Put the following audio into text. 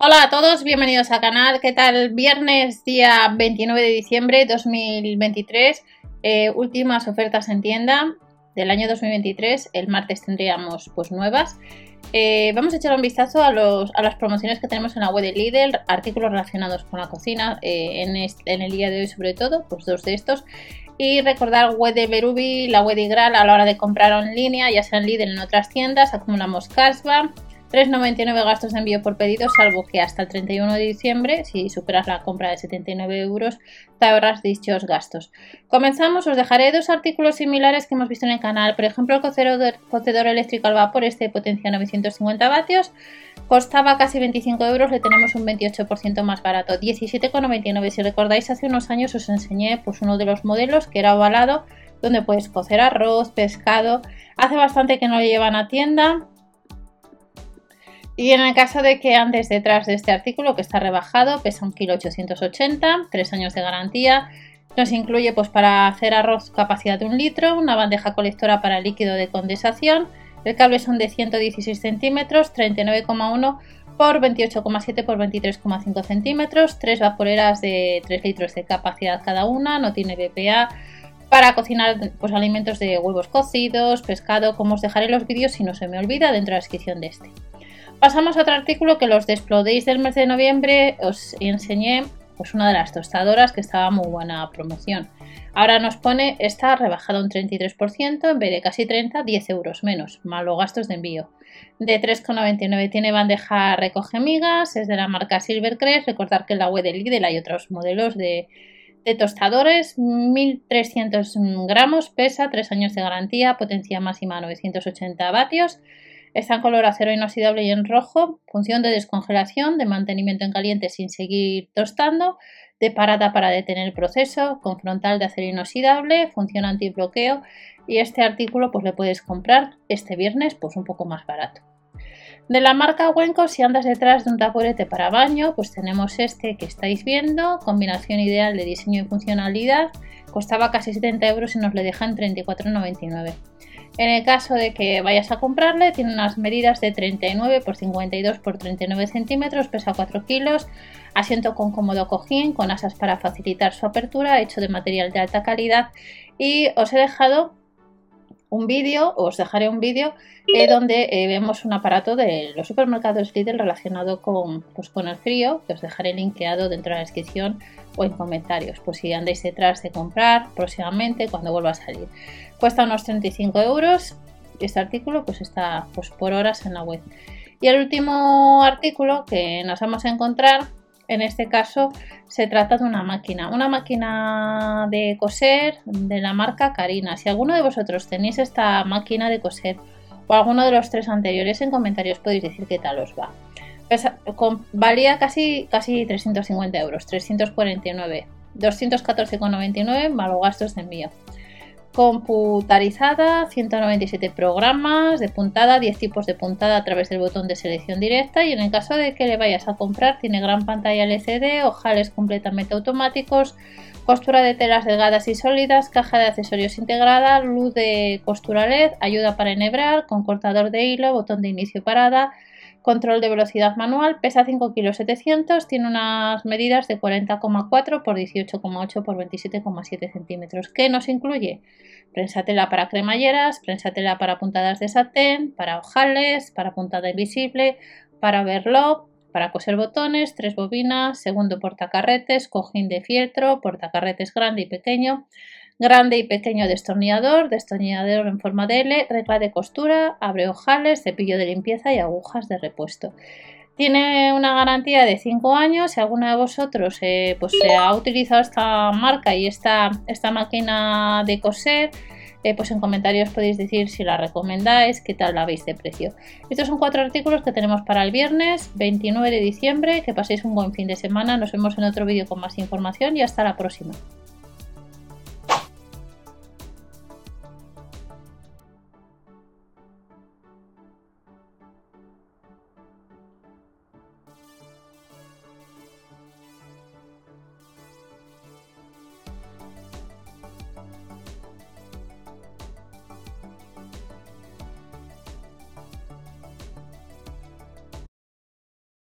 Hola a todos, bienvenidos al canal. ¿Qué tal? Viernes, día 29 de diciembre de 2023. Eh, últimas ofertas en tienda del año 2023. El martes tendríamos pues nuevas. Eh, vamos a echar un vistazo a, las promociones que tenemos en la web de Lidl, artículos relacionados con la cocina eh, en, en, el día de hoy sobre todo, pues dos de estos. Y recordar web de Berubi, la web de Igral a la hora de comprar en línea, ya sea en Lidl en otras tiendas, acumulamos cashback 3,99 gastos de envío por pedido, salvo que hasta el 31 de diciembre, si superas la compra de 79 euros, te ahorras dichos gastos. Comenzamos, os dejaré dos artículos similares que hemos visto en el canal. Por ejemplo, el cocedor, eléctrico al vapor, este de potencia 950 vatios, costaba casi 25 euros, le tenemos un 28% más barato, 17,99. Si recordáis, hace unos años os enseñé pues, uno de los modelos que era ovalado, donde puedes cocer arroz, pescado. Hace bastante que no lo llevan a tienda, y en el caso de que antes detrás de este artículo, que está rebajado, pesa 1,880 kg, 3 años de garantía, nos incluye pues para hacer arroz capacidad de un litro, una bandeja colectora para líquido de condensación, el cable son de 116 centímetros, 39,1 por 28,7 por 23,5 centímetros, tres vaporeras de 3 litros de capacidad cada una, no tiene BPA, para cocinar pues, alimentos de huevos cocidos, pescado, como os dejaré los vídeos si no se me olvida dentro de la descripción de este. Pasamos a otro artículo que los desplodéis del mes de noviembre os enseñé pues una de las tostadoras que estaba muy buena promoción. Ahora nos pone, está rebajado un 33%, en vez de casi 30, 10 euros menos, malo gastos de envío. De 3,99 tiene bandeja recoge migas, es de la marca Silvercrest. Recordar que en la web de Lidl hay otros modelos de, de tostadores, 1300 gramos, pesa, 3 años de garantía, potencia máxima 980 vatios. Está en color acero inoxidable y en rojo, función de descongelación, de mantenimiento en caliente sin seguir tostando, de parada para detener el proceso, con frontal de acero inoxidable, función antibloqueo y este artículo pues le puedes comprar este viernes pues un poco más barato. De la marca Wenco, si andas detrás de un taburete para baño, pues tenemos este que estáis viendo, combinación ideal de diseño y funcionalidad, costaba casi 70 euros y nos le dejan 34,99. En el caso de que vayas a comprarle, tiene unas medidas de 39 x 52 x 39 centímetros, pesa 4 kilos, asiento con cómodo cojín, con asas para facilitar su apertura, hecho de material de alta calidad. Y os he dejado un vídeo, os dejaré un vídeo eh, donde eh, vemos un aparato de los supermercados Lidl relacionado con, pues, con el frío, que os dejaré linkeado dentro de la descripción o en comentarios, por si andáis detrás de comprar próximamente cuando vuelva a salir. Cuesta unos 35 euros este artículo pues está pues, por horas en la web. Y el último artículo que nos vamos a encontrar en este caso se trata de una máquina, una máquina de coser de la marca Karina. Si alguno de vosotros tenéis esta máquina de coser o alguno de los tres anteriores en comentarios podéis decir qué tal os va. valía casi, casi 350 euros, 349, 214,99 más los gastos de envío computarizada, 197 programas de puntada, 10 tipos de puntada a través del botón de selección directa y en el caso de que le vayas a comprar tiene gran pantalla LCD, ojales completamente automáticos, costura de telas delgadas y sólidas, caja de accesorios integrada, luz de costura LED, ayuda para enhebrar, con cortador de hilo, botón de inicio parada, control de velocidad manual, pesa 5 kg 700, tiene unas medidas de 40,4 por 18,8 por 27,7 centímetros. ¿Qué nos incluye? Prensatela para cremalleras, prensatela para puntadas de satén, para ojales, para puntada invisible, para overlock, para coser botones, tres bobinas, segundo portacarretes, cojín de fieltro, portacarretes grande y pequeño, grande y pequeño destornillador, destornillador en forma de L, regla de costura, abre ojales, cepillo de limpieza y agujas de repuesto. Tiene una garantía de 5 años. Si alguno de vosotros eh, pues, ha utilizado esta marca y esta, esta máquina de coser, eh, pues en comentarios podéis decir si la recomendáis, qué tal la veis de precio. Estos son cuatro artículos que tenemos para el viernes 29 de diciembre. Que paséis un buen fin de semana. Nos vemos en otro vídeo con más información y hasta la próxima.